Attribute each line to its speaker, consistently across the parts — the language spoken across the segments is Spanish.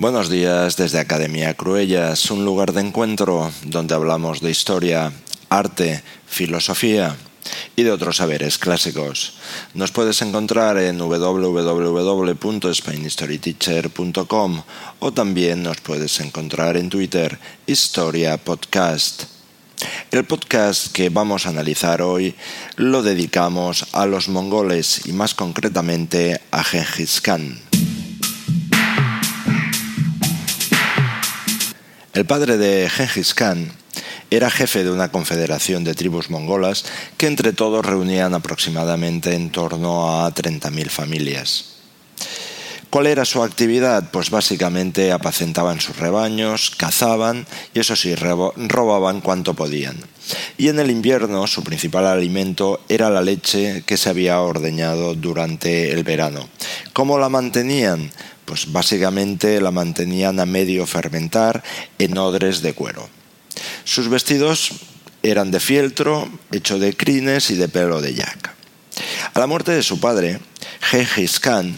Speaker 1: Buenos días desde Academia Cruellas, un lugar de encuentro donde hablamos de historia, arte, filosofía y de otros saberes clásicos. Nos puedes encontrar en www.spainhistoryteacher.com o también nos puedes encontrar en Twitter Historia Podcast. El podcast que vamos a analizar hoy lo dedicamos a los mongoles y más concretamente a Genghis Khan. El padre de Genghis Khan era jefe de una confederación de tribus mongolas que entre todos reunían aproximadamente en torno a 30.000 familias. ¿Cuál era su actividad? Pues básicamente apacentaban sus rebaños, cazaban y eso sí, robaban cuanto podían. Y en el invierno su principal alimento era la leche que se había ordeñado durante el verano. ¿Cómo la mantenían? Pues básicamente la mantenían a medio fermentar en odres de cuero. Sus vestidos eran de fieltro, hecho de crines y de pelo de yak. A la muerte de su padre, Genghis Khan,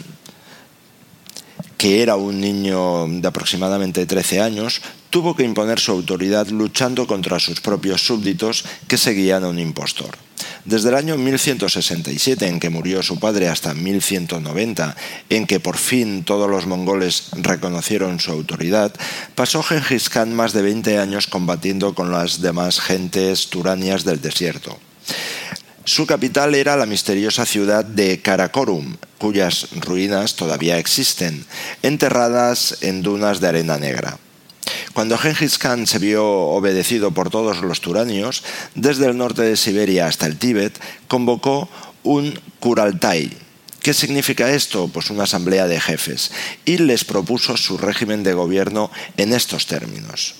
Speaker 1: que era un niño de aproximadamente 13 años, tuvo que imponer su autoridad luchando contra sus propios súbditos que seguían a un impostor. Desde el año 1167, en que murió su padre, hasta 1190, en que por fin todos los mongoles reconocieron su autoridad, pasó Genghis Khan más de 20 años combatiendo con las demás gentes turanias del desierto. Su capital era la misteriosa ciudad de Karakorum, cuyas ruinas todavía existen, enterradas en dunas de arena negra. Cuando Genghis Khan se vio obedecido por todos los turanios, desde el norte de Siberia hasta el Tíbet, convocó un Kuraltai. ¿Qué significa esto? Pues una asamblea de jefes y les propuso su régimen de gobierno en estos términos.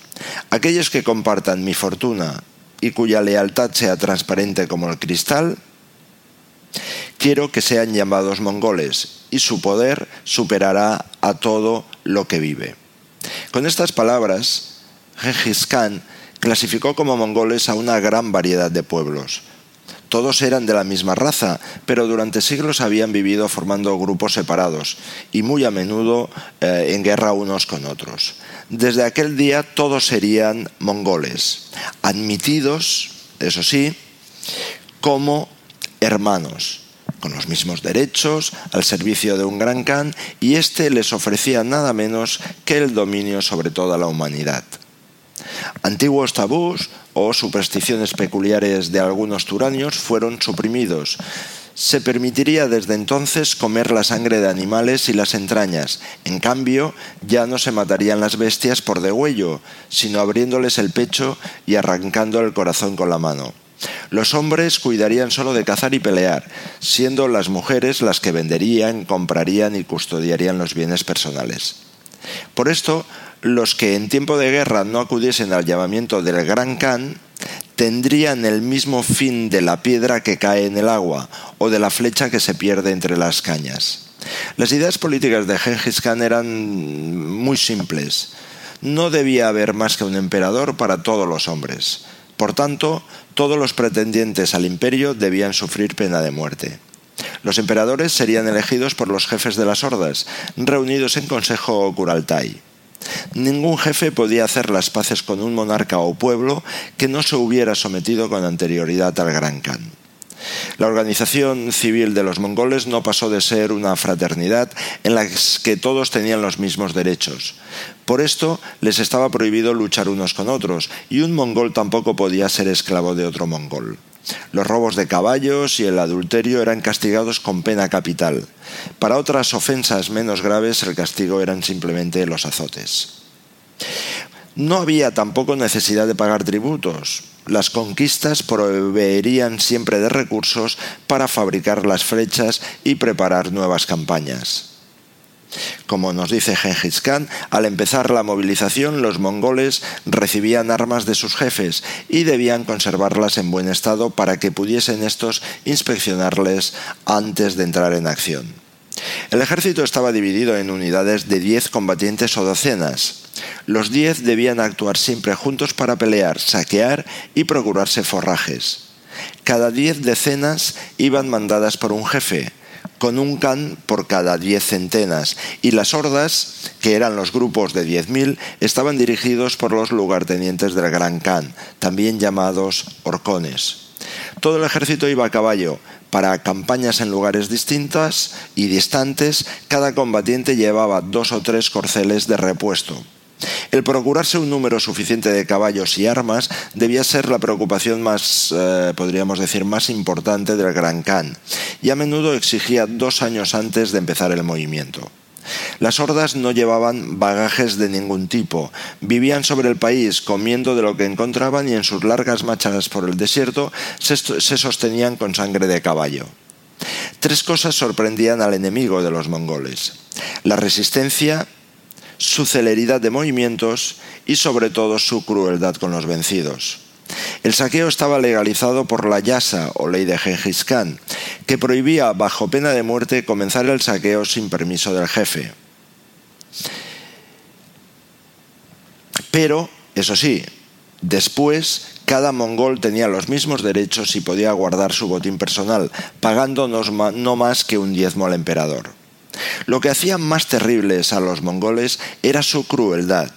Speaker 1: Aquellos que compartan mi fortuna y cuya lealtad sea transparente como el cristal, quiero que sean llamados mongoles y su poder superará a todo lo que vive. Con estas palabras, Genghis Khan clasificó como mongoles a una gran variedad de pueblos. Todos eran de la misma raza, pero durante siglos habían vivido formando grupos separados y muy a menudo eh, en guerra unos con otros. Desde aquel día todos serían mongoles, admitidos, eso sí, como hermanos con los mismos derechos, al servicio de un gran Khan, y éste les ofrecía nada menos que el dominio sobre toda la humanidad. Antiguos tabús o supersticiones peculiares de algunos turanios fueron suprimidos. Se permitiría desde entonces comer la sangre de animales y las entrañas. En cambio, ya no se matarían las bestias por degüello, sino abriéndoles el pecho y arrancando el corazón con la mano. Los hombres cuidarían solo de cazar y pelear, siendo las mujeres las que venderían, comprarían y custodiarían los bienes personales. Por esto, los que en tiempo de guerra no acudiesen al llamamiento del Gran Khan tendrían el mismo fin de la piedra que cae en el agua o de la flecha que se pierde entre las cañas. Las ideas políticas de Genghis Khan eran muy simples. No debía haber más que un emperador para todos los hombres. Por tanto, todos los pretendientes al imperio debían sufrir pena de muerte. Los emperadores serían elegidos por los jefes de las hordas, reunidos en consejo Kuraltai. Ningún jefe podía hacer las paces con un monarca o pueblo que no se hubiera sometido con anterioridad al Gran Khan. La organización civil de los mongoles no pasó de ser una fraternidad en la que todos tenían los mismos derechos. Por esto les estaba prohibido luchar unos con otros, y un mongol tampoco podía ser esclavo de otro mongol. Los robos de caballos y el adulterio eran castigados con pena capital. Para otras ofensas menos graves el castigo eran simplemente los azotes. No había tampoco necesidad de pagar tributos. Las conquistas proveerían siempre de recursos para fabricar las flechas y preparar nuevas campañas. Como nos dice Genghis Khan, al empezar la movilización los mongoles recibían armas de sus jefes y debían conservarlas en buen estado para que pudiesen estos inspeccionarles antes de entrar en acción. El ejército estaba dividido en unidades de 10 combatientes o docenas. Los 10 debían actuar siempre juntos para pelear, saquear y procurarse forrajes. Cada 10 decenas iban mandadas por un jefe, con un can por cada diez centenas, y las hordas, que eran los grupos de diez mil, estaban dirigidos por los lugartenientes del Gran Can, también llamados horcones. Todo el ejército iba a caballo. Para campañas en lugares distintos y distantes, cada combatiente llevaba dos o tres corceles de repuesto. El procurarse un número suficiente de caballos y armas debía ser la preocupación más, eh, podríamos decir, más importante del Gran Khan, y a menudo exigía dos años antes de empezar el movimiento. Las hordas no llevaban bagajes de ningún tipo, vivían sobre el país comiendo de lo que encontraban y en sus largas marchas por el desierto se, se sostenían con sangre de caballo. Tres cosas sorprendían al enemigo de los mongoles. La resistencia, su celeridad de movimientos y sobre todo su crueldad con los vencidos. El saqueo estaba legalizado por la Yasa o ley de Genghis Khan, que prohibía bajo pena de muerte comenzar el saqueo sin permiso del jefe. Pero, eso sí, después cada mongol tenía los mismos derechos y podía guardar su botín personal, pagando no más que un diezmo al emperador. Lo que hacía más terribles a los mongoles era su crueldad.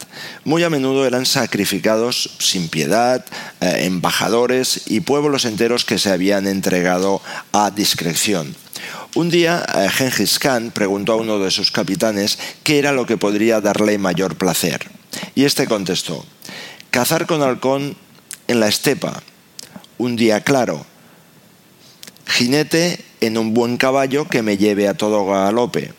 Speaker 1: Muy a menudo eran sacrificados sin piedad eh, embajadores y pueblos enteros que se habían entregado a discreción. Un día eh, Genghis Khan preguntó a uno de sus capitanes qué era lo que podría darle mayor placer. Y este contestó, cazar con halcón en la estepa, un día claro, jinete en un buen caballo que me lleve a todo galope.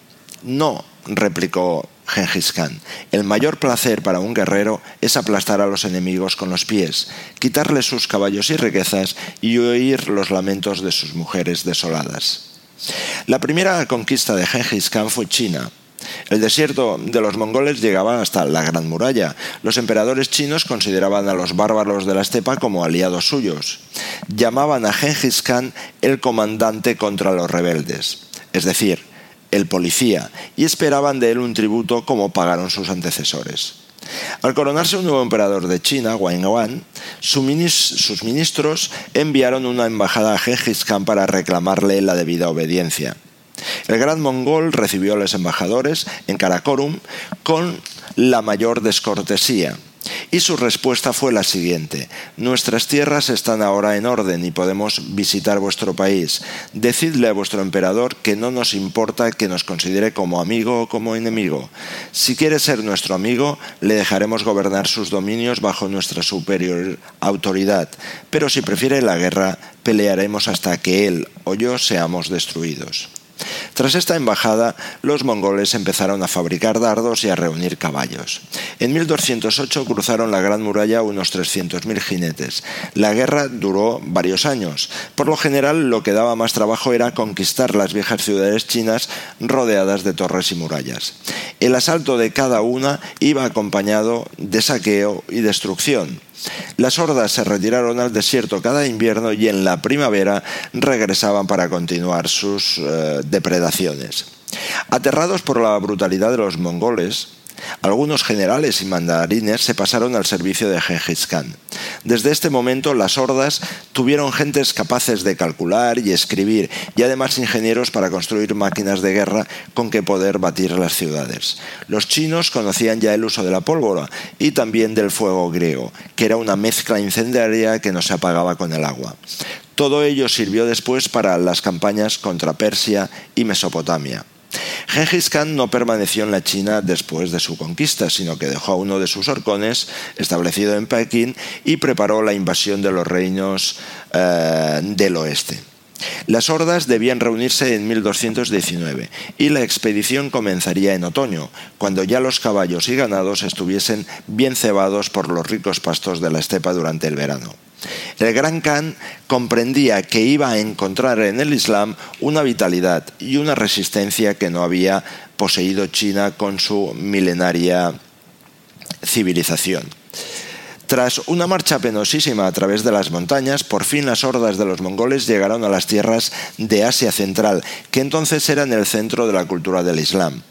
Speaker 1: No, replicó Genghis Khan. El mayor placer para un guerrero es aplastar a los enemigos con los pies, quitarles sus caballos y riquezas y oír los lamentos de sus mujeres desoladas. La primera conquista de Genghis Khan fue China. El desierto de los mongoles llegaba hasta la Gran Muralla. Los emperadores chinos consideraban a los bárbaros de la estepa como aliados suyos. Llamaban a Genghis Khan el comandante contra los rebeldes, es decir, el policía, y esperaban de él un tributo como pagaron sus antecesores. Al coronarse un nuevo emperador de China, Wang sus ministros enviaron una embajada a Genghis Khan para reclamarle la debida obediencia. El gran mongol recibió a los embajadores en Karakorum con la mayor descortesía. Y su respuesta fue la siguiente, Nuestras tierras están ahora en orden y podemos visitar vuestro país. Decidle a vuestro emperador que no nos importa que nos considere como amigo o como enemigo. Si quiere ser nuestro amigo, le dejaremos gobernar sus dominios bajo nuestra superior autoridad, pero si prefiere la guerra, pelearemos hasta que él o yo seamos destruidos. Tras esta embajada, los mongoles empezaron a fabricar dardos y a reunir caballos. En 1208 cruzaron la Gran Muralla unos 300.000 jinetes. La guerra duró varios años. Por lo general, lo que daba más trabajo era conquistar las viejas ciudades chinas rodeadas de torres y murallas. El asalto de cada una iba acompañado de saqueo y destrucción. Las hordas se retiraron al desierto cada invierno y en la primavera regresaban para continuar sus eh, depredaciones. Aterrados por la brutalidad de los mongoles, algunos generales y mandarines se pasaron al servicio de Genghis Khan. Desde este momento las hordas tuvieron gentes capaces de calcular y escribir y además ingenieros para construir máquinas de guerra con que poder batir las ciudades. Los chinos conocían ya el uso de la pólvora y también del fuego griego, que era una mezcla incendiaria que no se apagaba con el agua. Todo ello sirvió después para las campañas contra Persia y Mesopotamia. Genghis Khan no permaneció en la China después de su conquista, sino que dejó a uno de sus horcones establecido en Pekín y preparó la invasión de los reinos eh, del oeste. Las hordas debían reunirse en 1219 y la expedición comenzaría en otoño, cuando ya los caballos y ganados estuviesen bien cebados por los ricos pastos de la estepa durante el verano. El gran Khan comprendía que iba a encontrar en el Islam una vitalidad y una resistencia que no había poseído China con su milenaria civilización. Tras una marcha penosísima a través de las montañas, por fin las hordas de los mongoles llegaron a las tierras de Asia Central, que entonces eran el centro de la cultura del Islam.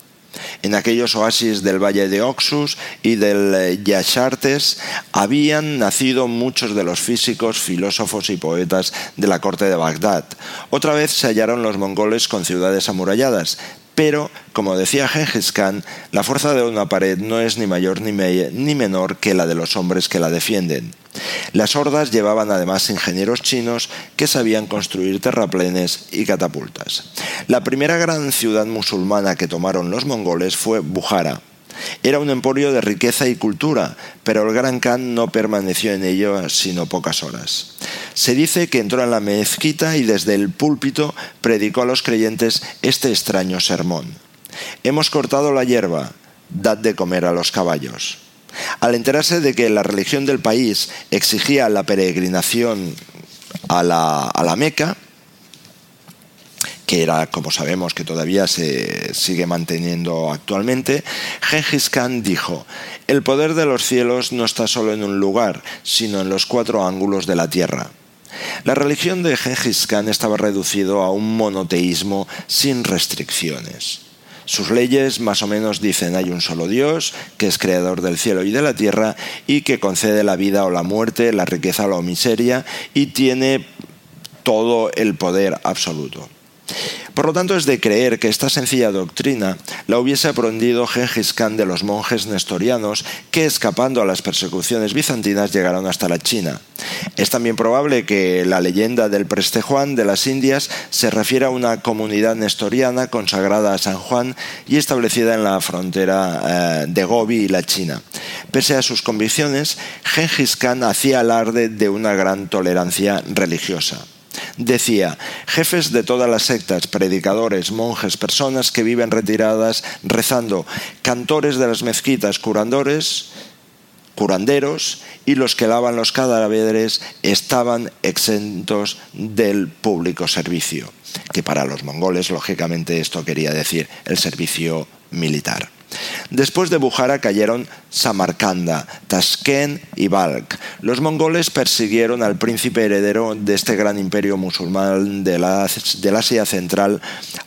Speaker 1: En aquellos oasis del valle de Oxus y del eh, Yashartes habían nacido muchos de los físicos, filósofos y poetas de la corte de Bagdad. Otra vez se hallaron los mongoles con ciudades amuralladas, pero, como decía Genghis Khan, la fuerza de una pared no es ni mayor ni, menor que la de los hombres que la defienden. Las hordas llevaban además ingenieros chinos que sabían construir terraplenes y catapultas. La primera gran ciudad musulmana que tomaron los mongoles fue Bukhara, era un emporio de riqueza y cultura, pero el gran Khan no permaneció en ello sino pocas horas. Se dice que entró en la mezquita y desde el púlpito predicó a los creyentes este extraño sermón. Hemos cortado la hierba, dad de comer a los caballos. Al enterarse de que la religión del país exigía la peregrinación a la, a la Meca, que era, como sabemos, que todavía se sigue manteniendo actualmente, Genghis Khan dijo, el poder de los cielos no está solo en un lugar, sino en los cuatro ángulos de la tierra. La religión de Genghis Khan estaba reducido a un monoteísmo sin restricciones. Sus leyes más o menos dicen hay un solo Dios, que es creador del cielo y de la tierra, y que concede la vida o la muerte, la riqueza o la miseria, y tiene todo el poder absoluto. Por lo tanto, es de creer que esta sencilla doctrina la hubiese aprendido Gengis Khan de los monjes nestorianos que, escapando a las persecuciones bizantinas, llegaron hasta la China. Es también probable que la leyenda del Preste Juan de las Indias se refiera a una comunidad nestoriana consagrada a San Juan y establecida en la frontera eh, de Gobi y la China. Pese a sus convicciones, Gengis Khan hacía alarde de una gran tolerancia religiosa decía, jefes de todas las sectas, predicadores, monjes, personas que viven retiradas rezando, cantores de las mezquitas, curandores, curanderos y los que lavan los cadáveres estaban exentos del público servicio, que para los mongoles lógicamente esto quería decir el servicio militar. Después de Bujara cayeron Samarcanda, Tashkent y Balk. Los mongoles persiguieron al príncipe heredero de este gran imperio musulmán del Asia Central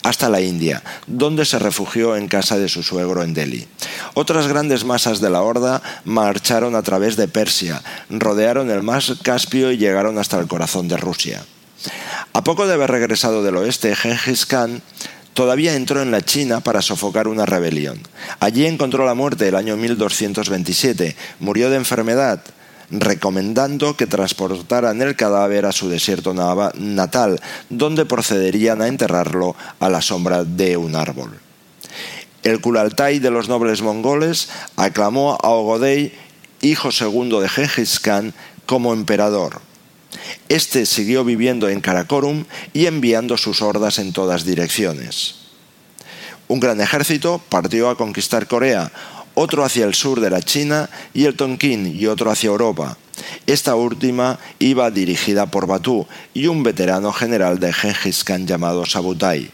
Speaker 1: hasta la India, donde se refugió en casa de su suegro en Delhi. Otras grandes masas de la horda marcharon a través de Persia, rodearon el mar Caspio y llegaron hasta el corazón de Rusia. A poco de haber regresado del oeste, Genghis Khan todavía entró en la China para sofocar una rebelión. Allí encontró la muerte el año 1227, murió de enfermedad, recomendando que transportaran el cadáver a su desierto natal, donde procederían a enterrarlo a la sombra de un árbol. El Kulaltai de los nobles mongoles aclamó a Ogodei, hijo segundo de Genghis Khan, como emperador. Este siguió viviendo en Karakorum y enviando sus hordas en todas direcciones. Un gran ejército partió a conquistar Corea, otro hacia el sur de la China y el Tonkin y otro hacia Europa. Esta última iba dirigida por Batú y un veterano general de Genghis Khan llamado Sabutai.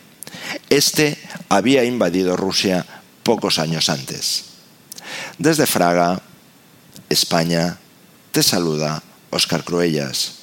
Speaker 1: Este había invadido Rusia pocos años antes. Desde Fraga, España, te saluda Oscar Cruellas.